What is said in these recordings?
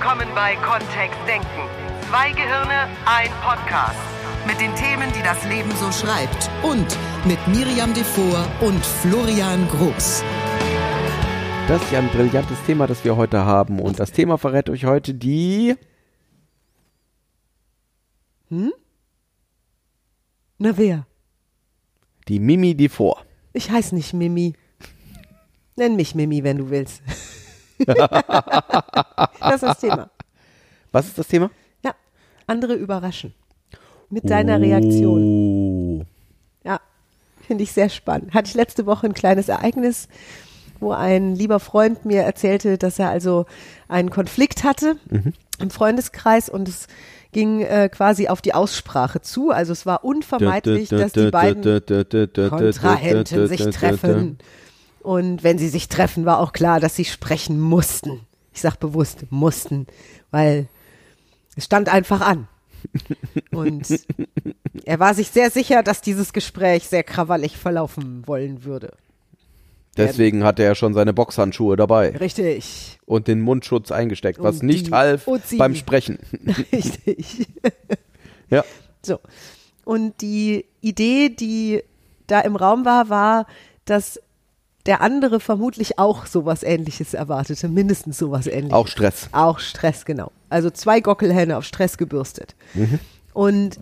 willkommen bei Kontext Denken. Zwei Gehirne, ein Podcast. Mit den Themen, die das Leben so schreibt. Und mit Miriam Devor und Florian Groß. Das ist ja ein brillantes Thema, das wir heute haben. Und das Thema verrät euch heute die. Hm? Na wer? Die Mimi Devor. Ich heiße nicht Mimi. Nenn mich Mimi, wenn du willst. das ist das Thema. Was ist das Thema? Ja, andere überraschen. Mit deiner Reaktion. Oh. Ja, finde ich sehr spannend. Hatte ich letzte Woche ein kleines Ereignis, wo ein lieber Freund mir erzählte, dass er also einen Konflikt hatte im Freundeskreis und es ging äh, quasi auf die Aussprache zu. Also es war unvermeidlich, dass die beiden Kontrahenten sich treffen. Und wenn sie sich treffen, war auch klar, dass sie sprechen mussten. Ich sage bewusst mussten, weil es stand einfach an. Und er war sich sehr sicher, dass dieses Gespräch sehr krawallig verlaufen wollen würde. Deswegen hatte er schon seine Boxhandschuhe dabei Richtig, und den Mundschutz eingesteckt, was nicht half sie. beim Sprechen. richtig. Ja. So. Und die Idee, die da im Raum war, war, dass der andere vermutlich auch sowas ähnliches erwartete, mindestens sowas ähnliches. Auch Stress. Auch Stress, genau. Also zwei Gockelhähne auf Stress gebürstet. Und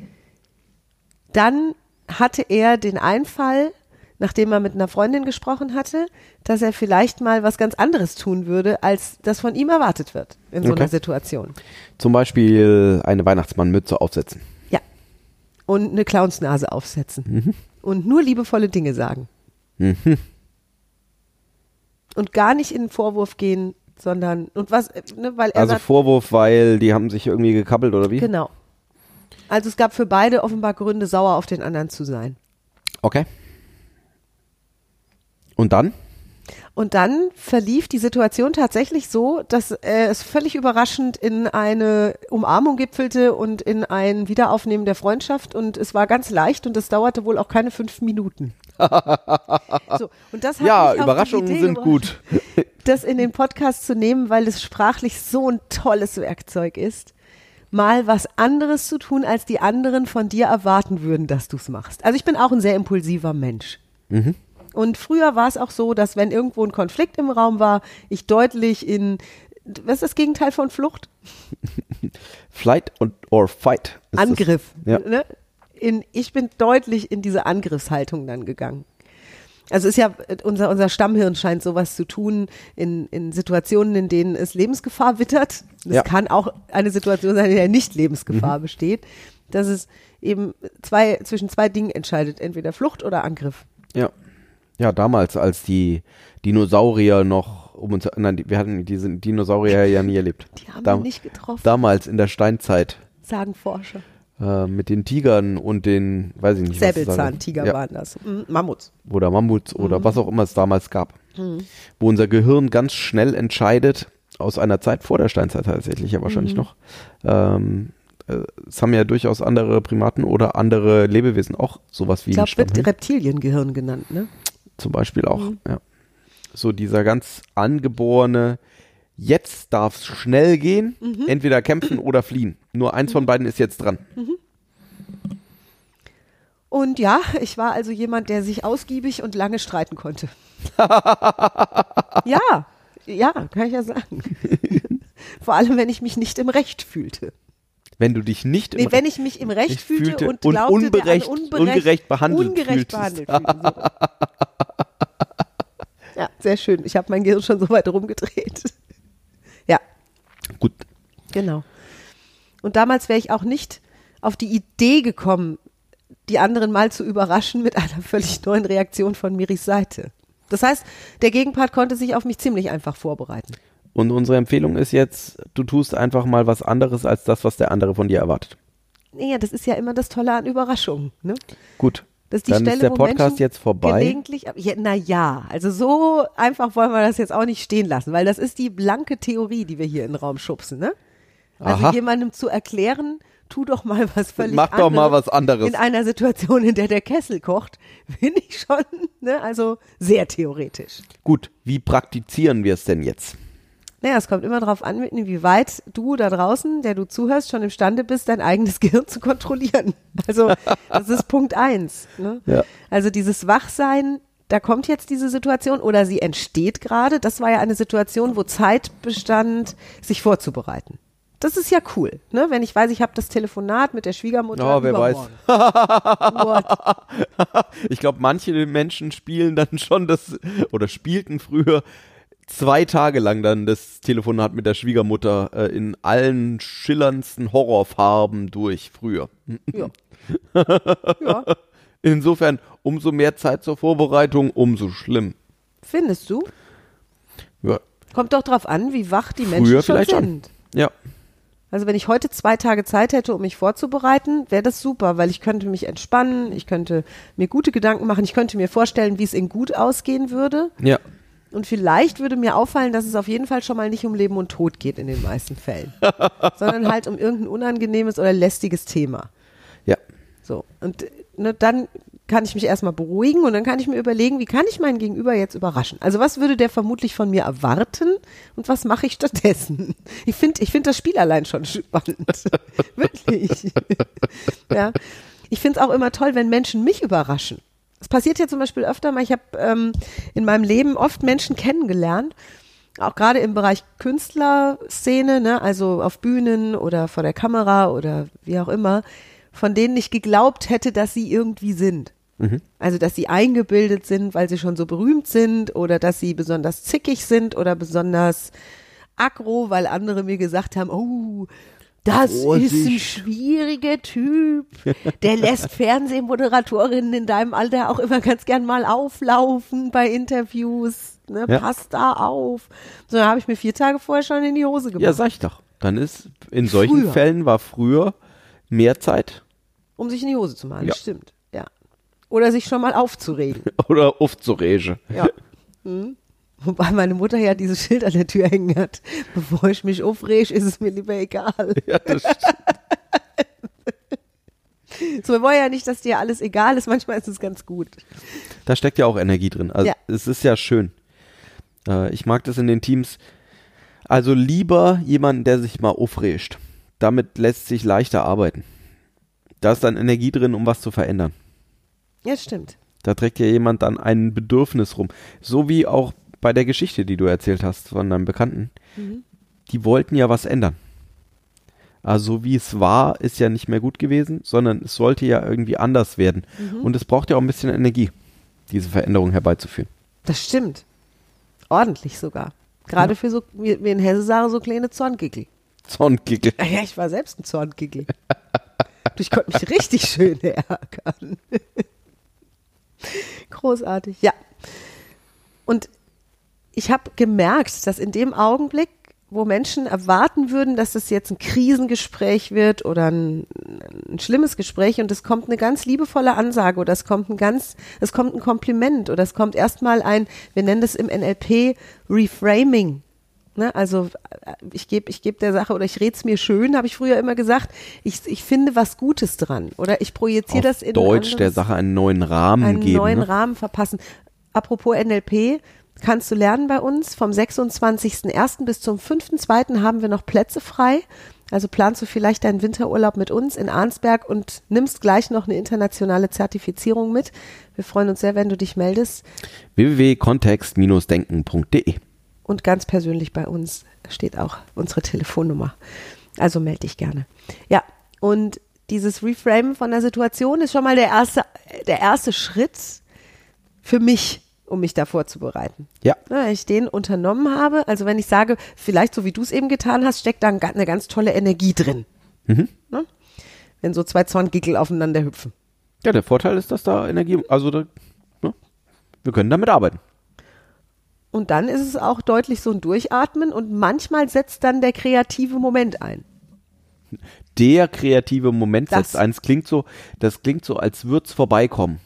dann hatte er den Einfall, nachdem er mit einer Freundin gesprochen hatte, dass er vielleicht mal was ganz anderes tun würde, als das von ihm erwartet wird in so Okay. einer Situation. Zum Beispiel eine Weihnachtsmannmütze aufsetzen. Ja. Und eine Clownsnase aufsetzen. Und nur liebevolle Dinge sagen. Und gar nicht in den Vorwurf gehen, sondern, und was, äh, ne, weil er Also sagt, Vorwurf, weil die haben sich irgendwie gekappelt oder wie? genau. Also es gab für beide offenbar Gründe, sauer auf den anderen zu sein. Okay. Und dann? Und dann verlief die Situation tatsächlich so, dass äh, es völlig überraschend in eine Umarmung gipfelte und in ein Wiederaufnehmen der Freundschaft und es war ganz leicht und es dauerte wohl auch keine fünf Minuten. so, und das hat Ja, Überraschungen sind gut. das in den Podcast zu nehmen, weil es sprachlich so ein tolles Werkzeug ist, mal was anderes zu tun, als die anderen von dir erwarten würden, dass du es machst. Also ich bin auch ein sehr impulsiver Mensch. Und früher war es auch so, dass wenn irgendwo ein Konflikt im Raum war, ich deutlich in, was ist das Gegenteil von Flucht? Flight und or fight. Angriff. Ja. Ne? In, ich bin deutlich in diese Angriffshaltung dann gegangen. Also ist ja, unser, unser Stammhirn scheint sowas zu tun in, in Situationen, in denen es Lebensgefahr wittert. Das Ja. kann auch eine Situation sein, in der nicht Lebensgefahr besteht, dass es eben zwei, zwischen zwei Dingen entscheidet, entweder Flucht oder Angriff. Das. Ja. Ja, damals, als die Dinosaurier noch um uns, nein, wir hatten diese Dinosaurier ja nie erlebt. Die haben Dam- wir nicht getroffen, Damals in der Steinzeit sagen Forscher. äh, mit den Tigern und den, weiß ich nicht, Säbelzahntiger ja, waren das. Mhm, Mammuts. oder Mammuts Mhm. oder was auch immer es damals gab, wo unser Gehirn ganz schnell entscheidet, aus einer Zeit vor der Steinzeit tatsächlich ja wahrscheinlich Mhm. noch. Ähm, äh, es haben ja durchaus andere Primaten oder andere Lebewesen auch sowas wie Ich glaube, wird. Reptiliengehirn genannt, ne? Zum Beispiel auch. Mhm. Ja. So dieser ganz angeborene, jetzt darf es schnell gehen, Mhm. entweder kämpfen oder fliehen. Nur eins von beiden ist jetzt dran. Und ja, ich war also jemand, der sich ausgiebig und lange streiten konnte. ja, ja, kann ich ja sagen. Vor allem, wenn ich mich nicht im Recht fühlte. Wenn du dich nicht im Nee, wenn ich mich im Recht fühlte, fühlte und und glaubte, unberecht- der an unberecht, ungerecht behandelt ungerecht fühltest. behandelt fühlte. So. ja, sehr schön. Ich habe mein Gehirn schon so weit rumgedreht. Ja, gut, Genau. Und damals wäre ich auch nicht auf die Idee gekommen, die anderen mal zu überraschen mit einer völlig neuen Reaktion von Miris Seite. Das heißt, der Gegenpart konnte sich auf mich ziemlich einfach vorbereiten. Und unsere Empfehlung ist jetzt, du tust einfach mal was anderes als das, was der andere von dir erwartet. Naja, das ist ja immer das Tolle an Überraschungen. Ne? Gut. Das ist die Dann Stelle, ist der wo Podcast Menschen jetzt vorbei. Gelegentlich, ja, na ja, also so einfach wollen wir das jetzt auch nicht stehen lassen, weil das ist die blanke Theorie, die wir hier in den Raum schubsen. Ne? Also Aha. jemandem zu erklären, tu doch mal was völlig Mach doch mal anderes was anderes. In einer Situation, in der der Kessel kocht, finde ich schon, ne, also sehr theoretisch. Gut, wie praktizieren wir es denn jetzt? Naja, es kommt immer darauf an, inwieweit du da draußen, der du zuhörst, schon imstande bist, dein eigenes Gehirn zu kontrollieren. Also das ist Punkt eins. Ne? Ja. Also dieses Wachsein, da kommt jetzt diese Situation oder sie entsteht gerade. Das war ja eine Situation, wo Zeit bestand, sich vorzubereiten. Das ist ja cool, ne? Wenn ich weiß, ich habe das Telefonat mit der Schwiegermutter. Ja, wer weiß. übermorgen. What? Ich glaube, manche Menschen spielen dann schon das oder spielten früher zwei Tage lang dann das Telefonat mit der Schwiegermutter äh, in allen schillerndsten Horrorfarben durch früher. Ja. ja. Insofern umso mehr Zeit zur Vorbereitung, umso schlimm. Findest du? Ja, Kommt doch drauf an, wie wach die Früher Menschen schon vielleicht schon. sind. ja. Also wenn ich heute zwei Tage Zeit hätte, um mich vorzubereiten, wäre das super, weil ich könnte mich entspannen, ich könnte mir gute Gedanken machen, ich könnte mir vorstellen, wie es in gut ausgehen würde. ja. Und vielleicht würde mir auffallen, dass es auf jeden Fall schon mal nicht um Leben und Tod geht in den meisten Fällen, sondern halt um irgendein unangenehmes oder lästiges Thema. Ja. So. Und ne, dann kann ich mich erstmal beruhigen und dann kann ich mir überlegen, wie kann ich meinen Gegenüber jetzt überraschen? Also was würde der vermutlich von mir erwarten und was mache ich stattdessen? Ich finde ich finde das Spiel allein schon spannend. Wirklich. ja. Ich finde es auch immer toll, wenn Menschen mich überraschen. Es passiert ja zum Beispiel öfter mal, ich habe ähm, in meinem Leben oft Menschen kennengelernt, auch gerade im Bereich Künstlerszene, ne, also auf Bühnen oder vor der Kamera oder wie auch immer, von denen ich geglaubt hätte, dass sie irgendwie sind. Also, dass sie eingebildet sind, weil sie schon so berühmt sind oder dass sie besonders zickig sind oder besonders aggro, weil andere mir gesagt haben, oh, das ist ein Vorsicht. schwieriger Typ. Der lässt Fernsehmoderatorinnen in deinem Alter auch immer ganz gern mal auflaufen bei Interviews. Ne? Ja. Pass da auf. So, habe ich mir vier Tage vorher schon in die Hose gemacht. Ja, sag ich doch. Dann ist in solchen Früher. Fällen war früher mehr Zeit um sich in die Hose zu machen. Ja. Stimmt. Ja. Oder sich schon mal aufzuregen. oder Rege. Ja. Hm. Wobei meine Mutter ja dieses Schild an der Tür hängen hat. Bevor ich mich aufrege, ist es mir lieber egal. Ja, das stimmt. So, wir wollen ja nicht, dass dir alles egal ist. Manchmal ist es ganz gut. Da steckt ja auch Energie drin. Also Ja. es ist ja schön. Äh, ich mag das in den Teams. Also lieber jemanden, der sich mal aufregt. Damit lässt sich leichter arbeiten. Da ist dann Energie drin, um was zu verändern. Ja, stimmt. Da trägt ja jemand dann ein Bedürfnis rum. So wie auch bei der Geschichte, die du erzählt hast von deinem Bekannten. Die wollten ja was ändern. Also wie es war, ist ja nicht mehr gut gewesen, sondern es sollte ja irgendwie anders werden. Und es braucht ja auch ein bisschen Energie, diese Veränderung herbeizuführen. Das stimmt. Ordentlich sogar. Gerade für so, wie, wie in Hesse sagen, so kleine Zorngickel. Zorngickel. Ah Ja, ich war selbst ein Zorngickel. ich konnte mich richtig schön ärgern. Großartig, ja. Ich habe gemerkt, dass in dem Augenblick, wo Menschen erwarten würden, dass das jetzt ein Krisengespräch wird oder ein, ein schlimmes Gespräch und es kommt eine ganz liebevolle Ansage oder es kommt ein ganz, es kommt ein Kompliment oder es kommt erstmal ein, wir nennen das im NLP Reframing. Ne? Also äh, ich gebe ich geb der Sache oder ich rede es mir schön, habe ich früher immer gesagt. Ich, ich finde was Gutes dran oder ich projiziere das in Deutsch der anderes- Sache einen neuen Rahmen einen geben. neuen ne? Rahmen verpassen. Apropos NLP, kannst du lernen bei uns. Vom 26.01. bis zum 5.02. haben wir noch Plätze frei. Also planst du vielleicht deinen Winterurlaub mit uns in Arnsberg und nimmst gleich noch eine internationale Zertifizierung mit. Wir freuen uns sehr, wenn du dich meldest. www.kontext-denken.de Und ganz persönlich bei uns steht auch unsere Telefonnummer. Also melde dich gerne. Ja, und dieses Reframe von der Situation ist schon mal der erste, der erste Schritt für mich, um mich da vorzubereiten. Ja, Na, wenn ich den unternommen habe, also wenn ich sage, vielleicht so wie du es eben getan hast, steckt da ein eine ganz tolle Energie drin. Ne? Wenn so zwei Zorngickel aufeinander hüpfen. ja, der Vorteil ist, dass da Energie, also da, ne? wir können damit arbeiten. Und dann ist es auch deutlich so ein Durchatmen und manchmal setzt dann der kreative Moment ein. Der kreative Moment Das- setzt eins klingt so, das klingt so, als würd's vorbeikommen.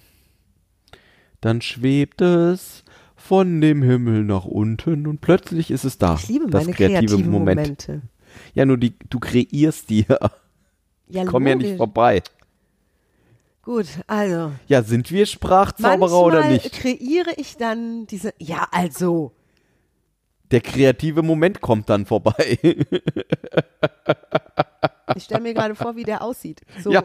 Dann schwebt es von dem Himmel nach unten und plötzlich ist es da. Ich liebe das meine kreative kreativen Moment. Momente. Ja, nur die, du kreierst die, Ja, kommen ja nicht vorbei. Gut, also. Ja, sind wir Sprachzauberer oder nicht? kreiere ich dann diese, ja, also. Der kreative Moment kommt dann vorbei. Ich stelle mir gerade vor, wie der aussieht. So, Ja.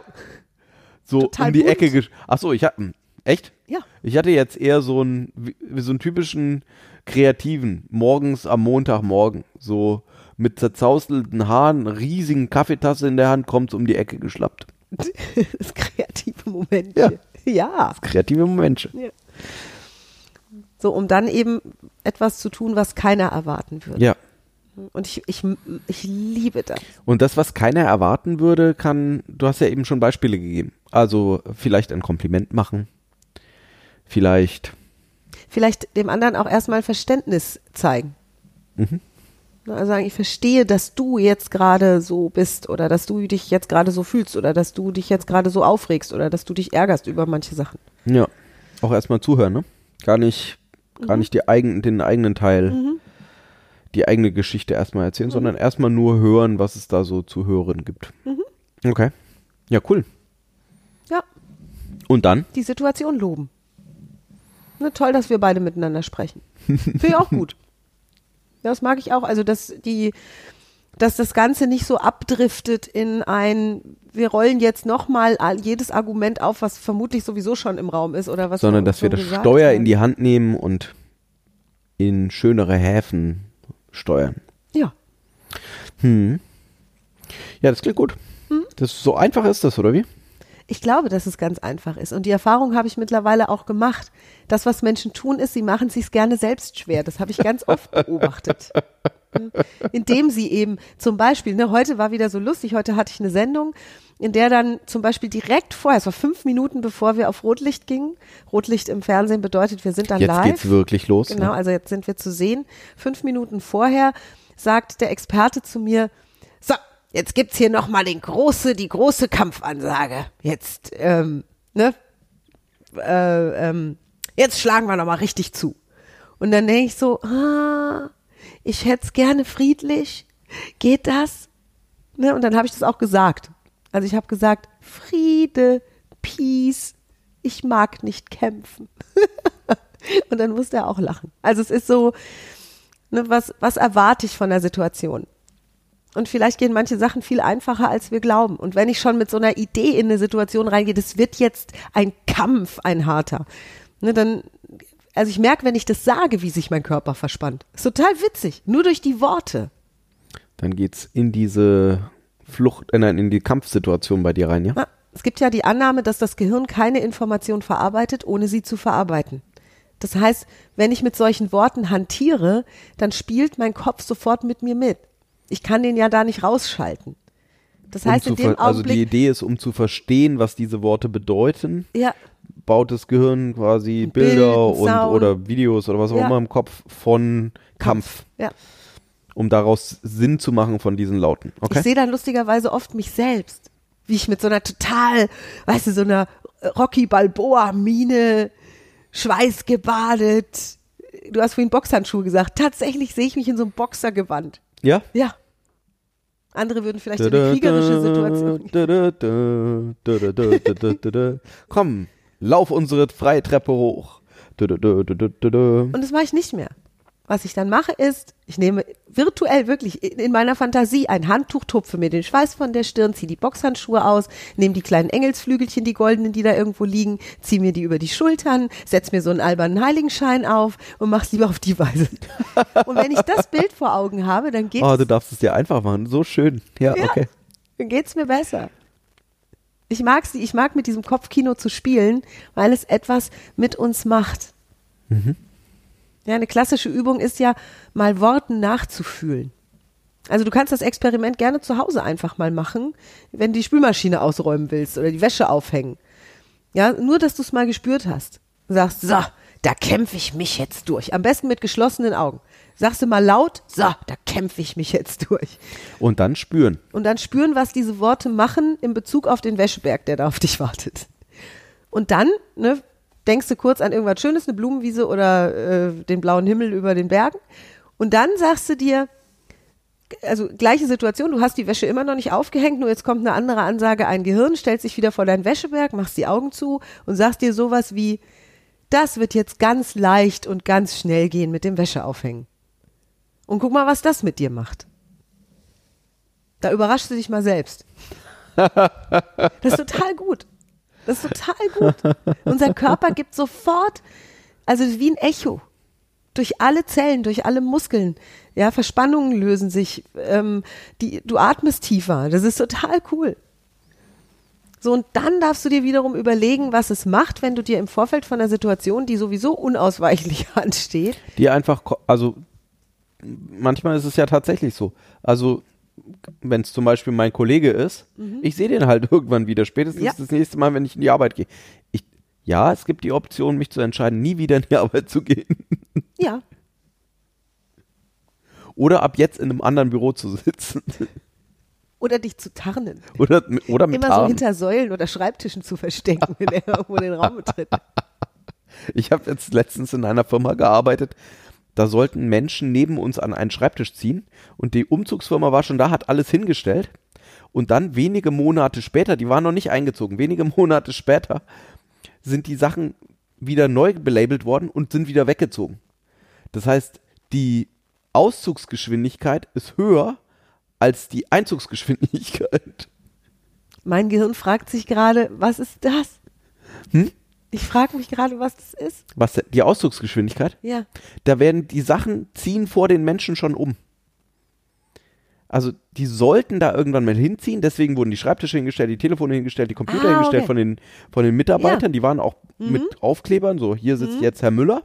So Total um die bunt. Ecke. gesch- Ach so, ich hatte echt? Ja. Ich hatte jetzt eher so einen so einen typischen kreativen morgens am Montagmorgen so mit zerzaustelten Haaren, riesigen Kaffeetasse in der Hand, kommt um die Ecke geschlappt. das kreative Moment. Ja. ja. Kreative Momente. So, um dann eben etwas zu tun, was keiner erwarten würde. Ja. Und ich, ich, ich liebe das. Und das, was keiner erwarten würde, kann, du hast ja eben schon Beispiele gegeben. Also vielleicht ein Kompliment machen. Vielleicht, Vielleicht dem anderen auch erstmal Verständnis zeigen. Mhm. Also sagen, ich verstehe, dass du jetzt gerade so bist oder dass du dich jetzt gerade so fühlst oder dass du dich jetzt gerade so aufregst oder dass du dich ärgerst über manche Sachen. ja, auch erstmal zuhören, ne? Gar nicht, gar nicht die eigen, den eigenen Teil, die eigene Geschichte erstmal erzählen, sondern erstmal nur hören, was es da so zu hören gibt. Okay. Ja, cool. Ja, Und dann? die Situation loben. Ne, toll, dass wir beide miteinander sprechen. Finde ich auch gut. Ja, das mag ich auch. Also, dass die, dass das Ganze nicht so abdriftet in ein, wir rollen jetzt nochmal jedes Argument auf, was vermutlich sowieso schon im Raum ist oder was sondern dass wir das Steuer haben. in die Hand nehmen und in schönere Häfen steuern. Ja, Hm. Ja, das klingt gut. Hm? Das so einfach ist das, oder wie? Ich glaube, dass es ganz einfach ist. Und die Erfahrung habe ich mittlerweile auch gemacht. Das, was Menschen tun, ist, sie machen es sich gerne selbst schwer. Das habe ich ganz oft beobachtet. Indem sie eben zum Beispiel, ne, heute war wieder so lustig, heute hatte ich eine Sendung, in der dann zum Beispiel direkt vorher, es war fünf Minuten bevor wir auf Rotlicht gingen. Rotlicht im Fernsehen bedeutet, wir sind dann Jetzt live. geht's wirklich los. Genau, Ne? also jetzt sind wir zu sehen. Fünf Minuten vorher sagt der Experte zu mir, so, jetzt gibt's hier nochmal den große, die große Kampfansage. Jetzt, ähm, ne, äh, ähm, jetzt schlagen wir nochmal richtig zu. Und dann denke ich so, ah, ich hätte es gerne friedlich. Geht das? Ne? Und dann habe ich das auch gesagt. Also ich habe gesagt, Friede, Peace, ich mag nicht kämpfen. Und dann musste er auch lachen. Also es ist so, ne, was, was erwarte ich von der Situation? Und vielleicht gehen manche Sachen viel einfacher, als wir glauben. Und wenn ich schon mit so einer Idee in eine Situation reingehe, das wird jetzt ein Kampf, ein harter, ne, dann, also ich merke, wenn ich das sage, wie sich mein Körper verspannt. Ist total witzig. Nur durch die Worte. Dann geht's in diese Flucht, äh, nein, in die Kampfsituation bei dir rein, ja? Ja, es gibt ja die Annahme, dass das Gehirn keine Information verarbeitet, ohne sie zu verarbeiten. Das heißt, wenn ich mit solchen Worten hantiere, dann spielt mein Kopf sofort mit mir mit. Ich kann den ja da nicht rausschalten. Das Um heißt, zu in dem ver- also die Augenblick, Idee ist, um zu verstehen, was diese Worte bedeuten, ja, baut das Gehirn quasi Bild, Bilder und Sound. oder Videos oder was auch Ja. immer im Kopf von Kampf, ja. um daraus Sinn zu machen von diesen Lauten. Okay? Ich sehe dann lustigerweise oft mich selbst, wie ich mit so einer total, weißt du, so einer Rocky Balboa-Mine, schweißgebadet. Du hast vorhin Boxhandschuhe gesagt. Tatsächlich sehe ich mich in so einem Boxergewand. Ja? Ja. Andere würden vielleicht in eine kriegerische Situation. Komm, lauf unsere freie Treppe hoch. Und das mache ich nicht mehr. Was ich dann mache ist, ich nehme virtuell wirklich in in meiner Fantasie ein Handtuch, tupfe mir den Schweiß von der Stirn, ziehe die Boxhandschuhe aus, nehme die kleinen Engelsflügelchen, die goldenen, die da irgendwo liegen, ziehe mir die über die Schultern, setz mir so einen albernen Heiligenschein auf und mach's lieber auf die Weise. Und wenn ich das Bild vor Augen habe, dann geht Oh, du darfst es dir einfach machen. So schön. Ja, Ja. okay. dann geht's mir besser. Ich mag sie, ich mag mit diesem Kopfkino zu spielen, weil es etwas mit uns macht. Ja, eine klassische Übung ist ja, mal Worten nachzufühlen. Also du kannst das Experiment gerne zu Hause einfach mal machen, wenn du die Spülmaschine ausräumen willst oder die Wäsche aufhängen. Ja, nur dass du es mal gespürt hast. Sagst, so, da kämpfe ich mich jetzt durch. Am besten mit geschlossenen Augen. Sagst du mal laut, so, da kämpfe ich mich jetzt durch. Und dann spüren. Und dann spüren, was diese Worte machen in Bezug auf den Wäscheberg, der da auf dich wartet. Und dann, ne, denkst du kurz an irgendwas Schönes, eine Blumenwiese oder äh, den blauen Himmel über den Bergen. Und dann sagst du dir, also gleiche Situation, du hast die Wäsche immer noch nicht aufgehängt, nur jetzt kommt eine andere Ansage, ein Gehirn stellt sich wieder vor deinen Wäscheberg, machst die Augen zu und sagst dir sowas wie, das wird jetzt ganz leicht und ganz schnell gehen mit dem Wäscheaufhängen. Und guck mal, was das mit dir macht. Da überraschst du dich mal selbst. Das ist total gut. Das ist total gut. Unser Körper gibt sofort, also wie ein Echo, durch alle Zellen, durch alle Muskeln. Ja, Verspannungen lösen sich. Ähm, die, du atmest tiefer. Das ist total cool. So, und dann darfst du dir wiederum überlegen, was es macht, wenn du dir im Vorfeld von einer Situation, die sowieso unausweichlich ansteht, Die einfach, also manchmal ist es ja tatsächlich so. Also wenn es zum Beispiel mein Kollege ist, ich sehe den halt irgendwann wieder, spätestens Mhm. Ja. das nächste Mal, wenn ich in die Arbeit gehe. Ich, ja, es gibt die Option, mich zu entscheiden, nie wieder in die Arbeit zu gehen. ja, Oder ab jetzt in einem anderen Büro zu sitzen. oder dich zu tarnen. Oder, oder mit Immer so Haaren. hinter Säulen oder Schreibtischen zu verstecken, wenn er irgendwo den Raum betritt. Ich habe jetzt letztens in einer Firma gearbeitet, da sollten Menschen neben uns an einen Schreibtisch ziehen und die Umzugsfirma war schon da, hat alles hingestellt und dann wenige Monate später, die waren noch nicht eingezogen, wenige Monate später sind die Sachen wieder neu belabelt worden und sind wieder weggezogen. Das heißt, die Auszugsgeschwindigkeit ist höher als die Einzugsgeschwindigkeit. Mein Gehirn fragt sich gerade, was ist das? Hm? Ich frage mich gerade, was das ist. Was die Auszugsgeschwindigkeit? Ja. da werden die Sachen ziehen vor den Menschen schon um. Also die sollten da irgendwann mal hinziehen, deswegen wurden die Schreibtische hingestellt, die Telefone hingestellt, die Computer Ah, hingestellt okay. von den, von den Mitarbeitern, die waren auch mit Aufklebern, so hier sitzt jetzt Herr Müller.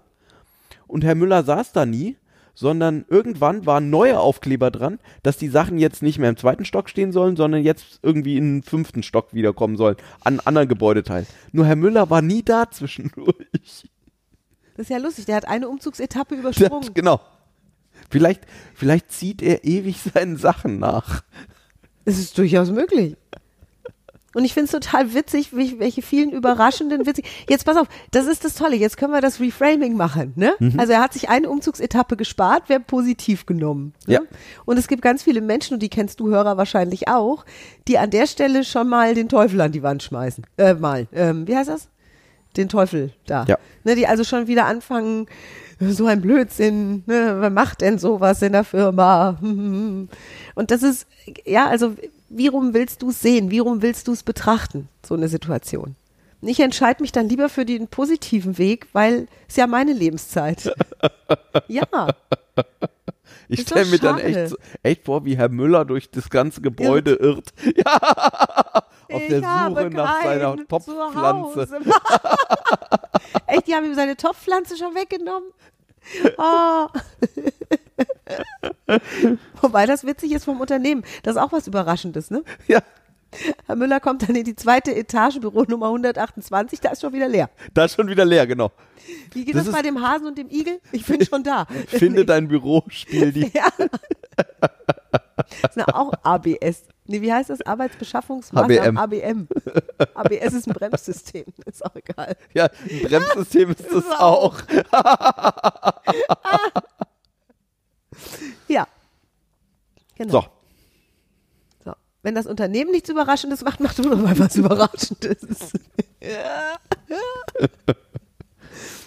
Und Herr Müller saß da nie, sondern irgendwann waren neue Aufkleber dran, dass die Sachen jetzt nicht mehr im zweiten Stock stehen sollen, sondern jetzt irgendwie in den fünften Stock wiederkommen sollen, an anderen Gebäudeteilen. Nur Herr Müller war nie da zwischendurch. Das ist ja lustig. Der hat eine Umzugsetappe übersprungen. genau. Vielleicht, vielleicht zieht er ewig seinen Sachen nach. Es ist durchaus möglich. Und ich finde es total witzig, wie, welche vielen überraschenden, witzig. Jetzt pass auf, das ist das Tolle. Jetzt können wir das Reframing machen. Ne? Mhm. Also er hat sich eine Umzugsetappe gespart, wäre positiv genommen. Ne? Ja. Und es gibt ganz viele Menschen, und die kennst du Hörer wahrscheinlich auch, die an der Stelle schon mal den Teufel an die Wand schmeißen. Äh, mal. Ähm, wie heißt das? Den Teufel da. Ja. Ne, die also schon wieder anfangen, so ein Blödsinn, ne, wer macht denn sowas in der Firma? Und das ist, ja, also, wie rum willst du es sehen? Wie rum willst du es betrachten, so eine Situation? Und ich entscheide mich dann lieber für den positiven Weg, weil es ja meine Lebenszeit. ja, Ich stelle mir dann echt, echt vor, wie Herr Müller durch das ganze Gebäude irrt. Ja, auf der ich habe Suche nach seiner Topfpflanze. Echt, die haben ihm seine Topfpflanze schon weggenommen? Oh. Wobei das witzig ist vom Unternehmen. Das ist auch was Überraschendes, ne? Ja, Herr Müller kommt dann in die zweite Etage, Büro Nummer 128, da ist schon wieder leer. da ist schon wieder leer, genau. Wie geht Das das, bei dem Hasen und dem Igel? Ich bin schon da. Finde dein Büro, spiel die. Ja. Das ist auch ABS. Nee, wie heißt das? Arbeitsbeschaffungsmaßnahmen? ABM. ABS ist ein Bremssystem. Ist auch egal. Ja, ein Bremssystem ist das Ist auch. Ja. Genau. So, So. Wenn das Unternehmen nichts Überraschendes macht, mach du doch mal was Überraschendes.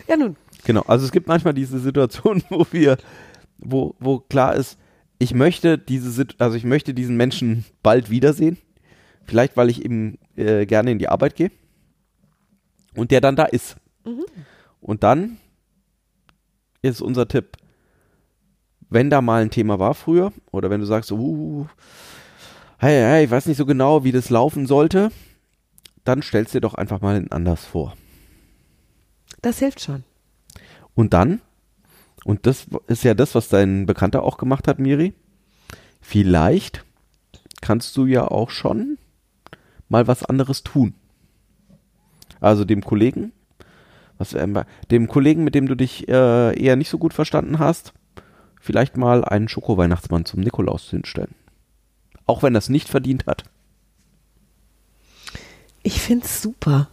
ja, nun. genau. Also es gibt manchmal diese Situation, wo wir, wo, wo klar ist, ich möchte diese, also ich möchte diesen Menschen bald wiedersehen. Vielleicht, weil ich eben äh, gerne in die Arbeit gehe. Und der dann da ist. Und dann ist unser Tipp, wenn da mal ein Thema war früher, oder wenn du sagst, uh, hey, hey, ich weiß nicht so genau, wie das laufen sollte, dann stellst dir doch einfach mal anders vor. Das hilft schon. Und dann, und das ist ja das, was dein Bekannter auch gemacht hat, Miri, vielleicht kannst du ja auch schon mal was anderes tun. Also dem Kollegen, was ähm, dem Kollegen, mit dem du dich äh, eher nicht so gut verstanden hast, vielleicht mal einen Schoko-Weihnachtsmann zum Nikolaus hinstellen. Auch wenn es nicht verdient hat. Ich find's super.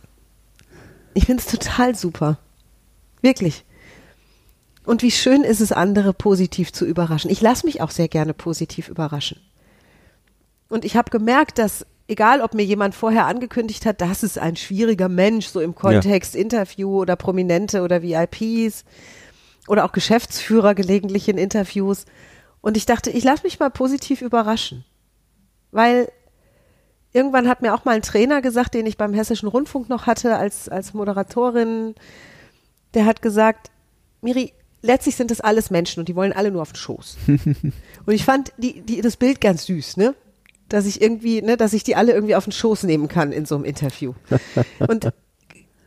Ich find's total super. Wirklich. Und wie schön ist es, andere positiv zu überraschen. Ich lasse mich auch sehr gerne positiv überraschen. Und ich habe gemerkt, dass egal, ob mir jemand vorher angekündigt hat, das ist ein schwieriger Mensch, so im Kontext Interview oder Prominente oder VIPs oder auch Geschäftsführer gelegentlich in Interviews. Und ich dachte, ich lasse mich mal positiv überraschen. Weil irgendwann hat mir auch mal ein Trainer gesagt, den ich beim Hessischen Rundfunk noch hatte als, als Moderatorin, der hat gesagt, Miri, letztlich sind das alles Menschen und die wollen alle nur auf den Schoß. und ich fand die, die, das Bild ganz süß, ne? Dass ich irgendwie, ne, dass ich die alle irgendwie auf den Schoß nehmen kann in so einem Interview. Und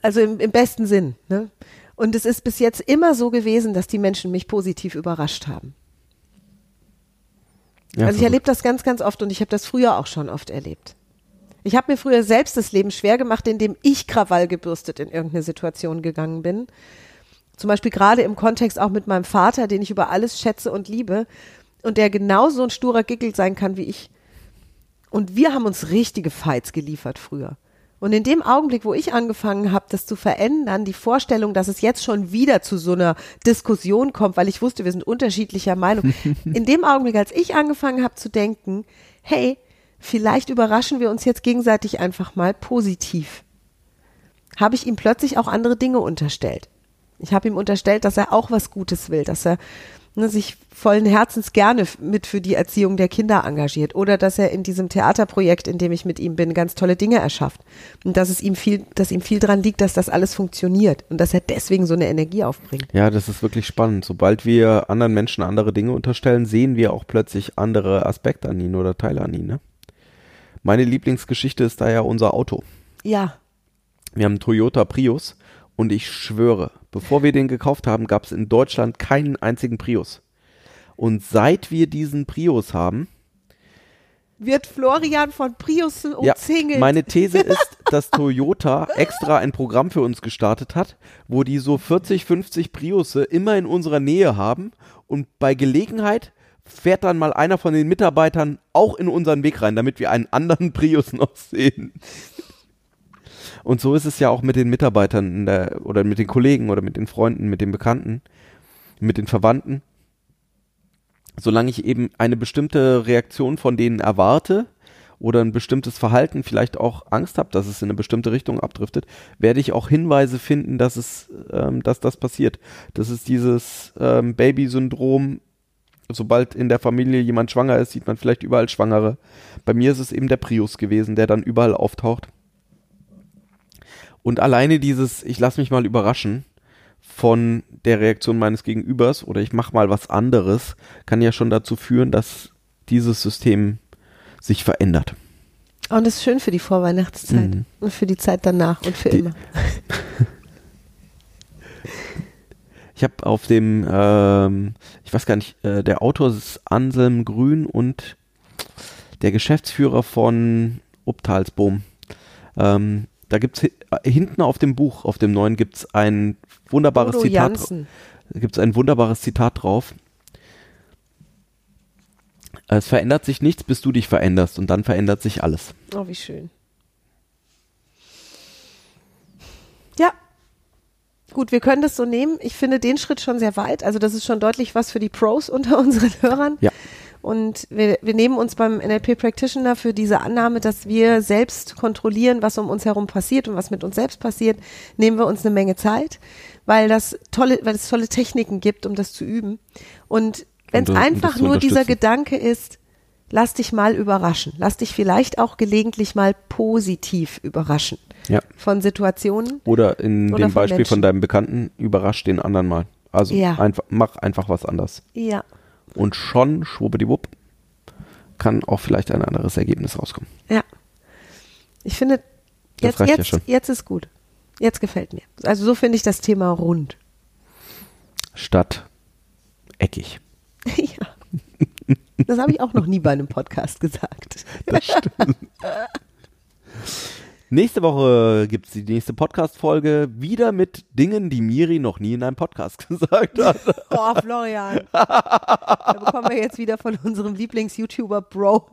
also im, im besten Sinn, ne? Und es ist bis jetzt immer so gewesen, dass die Menschen mich positiv überrascht haben. Ja, also ich erlebe das ganz, ganz oft und ich habe das früher auch schon oft erlebt. Ich habe mir früher selbst das Leben schwer gemacht, indem ich Krawall gebürstet in irgendeine Situation gegangen bin. Zum Beispiel gerade im Kontext auch mit meinem Vater, den ich über alles schätze und liebe und der genauso ein sturer Gickel sein kann wie ich. Und wir haben uns richtige Fights geliefert früher. Und in dem Augenblick, wo ich angefangen habe, das zu verändern, die Vorstellung, dass es jetzt schon wieder zu so einer Diskussion kommt, weil ich wusste, wir sind unterschiedlicher Meinung. in dem Augenblick, als ich angefangen habe zu denken, hey, vielleicht überraschen wir uns jetzt gegenseitig einfach mal positiv, habe ich ihm plötzlich auch andere Dinge unterstellt. Ich habe ihm unterstellt, dass er auch was Gutes will, dass er ne, sich vollen Herzens gerne mit für die Erziehung der Kinder engagiert oder dass er in diesem Theaterprojekt, in dem ich mit ihm bin, ganz tolle Dinge erschafft und dass es ihm viel, dass ihm viel dran liegt, dass das alles funktioniert und dass er deswegen so eine Energie aufbringt. Ja, das ist wirklich spannend. Sobald wir anderen Menschen andere Dinge unterstellen, sehen wir auch plötzlich andere Aspekte an ihnen oder Teile an ihnen. Ne? Meine Lieblingsgeschichte ist da ja unser Auto. Ja, Wir haben einen Toyota Prius und ich schwöre, bevor wir den gekauft haben, gab es in Deutschland keinen einzigen Prius. Und seit wir diesen Prius haben, wird Florian von Prius ja, umzingelt. meine These ist, dass Toyota extra ein Programm für uns gestartet hat, wo die so 40, 50 Priusse immer in unserer Nähe haben und bei Gelegenheit fährt dann mal einer von den Mitarbeitern auch in unseren Weg rein, damit wir einen anderen Prius noch sehen. Und so ist es ja auch mit den Mitarbeitern der, oder mit den Kollegen oder mit den Freunden, mit den Bekannten, mit den Verwandten. Solange ich eben eine bestimmte Reaktion von denen erwarte oder ein bestimmtes Verhalten, vielleicht auch Angst habe, dass es in eine bestimmte Richtung abdriftet, werde ich auch Hinweise finden, dass es, ähm, dass das passiert. Das ist dieses ähm, Baby-Syndrom. Sobald in der Familie jemand schwanger ist, sieht man vielleicht überall Schwangere. Bei mir ist es eben der Prius gewesen, der dann überall auftaucht. Und alleine dieses, ich lasse mich mal überraschen von der Reaktion meines Gegenübers oder ich mache mal was anderes, kann ja schon dazu führen, dass dieses System sich verändert. und das ist schön für die Vorweihnachtszeit Mhm. und für die Zeit danach und für Die- immer. Ich habe auf dem, ähm, ich weiß gar nicht, äh, der Autor ist Anselm Grün und der Geschäftsführer von Uptalsboom. Ähm, da gibt's hi äh, hinten auf dem Buch, auf dem neuen, gibt's ein wunderbares Bodo Zitat. Jansen. Da gibt's ein wunderbares Zitat drauf. Es verändert sich nichts, bis du dich veränderst und dann verändert sich alles. Oh, wie schön. Ja. Gut, wir können das so nehmen. Ich finde den Schritt schon sehr weit. Also das ist schon deutlich was für die Pros unter unseren Hörern. Ja. Und wir, wir nehmen uns beim NLP Practitioner für diese Annahme, dass wir selbst kontrollieren, was um uns herum passiert und was mit uns selbst passiert, nehmen wir uns eine Menge Zeit, weil das tolle, weil es tolle Techniken gibt, um das zu üben. Und wenn es einfach nur dieser. Gedanke ist, lass dich mal überraschen, lass dich vielleicht auch gelegentlich mal positiv überraschen Ja. von Situationen. Oder in Oder dem von Beispiel von Menschen. deinem Bekannten, überrasch den anderen mal. Also Ja. einfach, mach einfach was anders. Ja, Und schon, schwuppdiwupp, kann auch vielleicht ein anderes Ergebnis rauskommen. ja. Ich finde, jetzt, ja jetzt, schon. jetzt ist gut. Jetzt gefällt mir. Also so finde ich das Thema rund. Statt eckig. ja. Das habe ich auch noch nie bei einem Podcast gesagt. Das stimmt. Nächste Woche gibt es die nächste Podcast-Folge wieder mit Dingen, die Miri noch nie in einem Podcast gesagt hat. Oh, Florian. Da bekommen wir jetzt wieder von unserem Lieblings-YouTuber Bro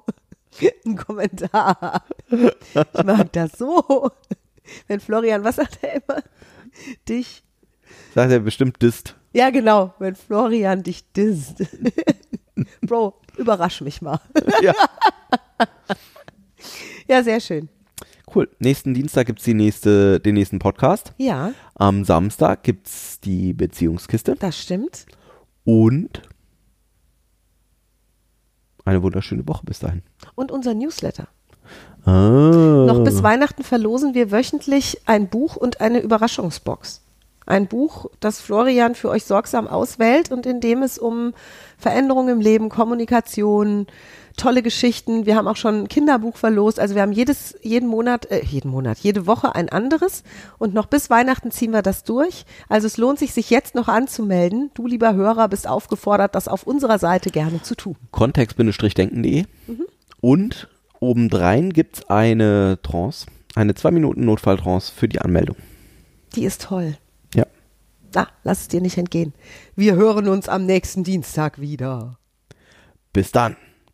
einen Kommentar. Ich mag das so. Wenn Florian, was sagt er immer? Dich. Sagt er bestimmt Dist. Ja, genau. Wenn Florian dich disst. Bro, überrasch mich mal. Ja. Ja, sehr schön. Cool. Nächsten Dienstag gibt es nächste, den nächsten Podcast. Ja, Am Samstag gibt es die Beziehungskiste. das stimmt. Und eine wunderschöne Woche bis dahin. Und unser Newsletter. Ah. Noch bis Weihnachten verlosen wir wöchentlich ein Buch und eine Überraschungsbox. Ein Buch, das Florian für euch sorgsam auswählt und in dem es um Veränderungen im Leben, Kommunikation, tolle Geschichten. Wir haben auch schon ein Kinderbuch verlost. Also wir haben jedes, jeden Monat, äh, jeden Monat, jede Woche ein anderes. Und noch bis Weihnachten ziehen wir das durch. Also es lohnt sich, sich jetzt noch anzumelden. Du, lieber Hörer, bist aufgefordert, das auf unserer Seite gerne zu tun. Kontext-denken.de und obendrein gibt's eine Trance, eine 2 Minuten Notfalltrance für die Anmeldung. Die ist toll. Ja. Na, lass es dir nicht entgehen. Wir hören uns am nächsten Dienstag wieder. Bis dann.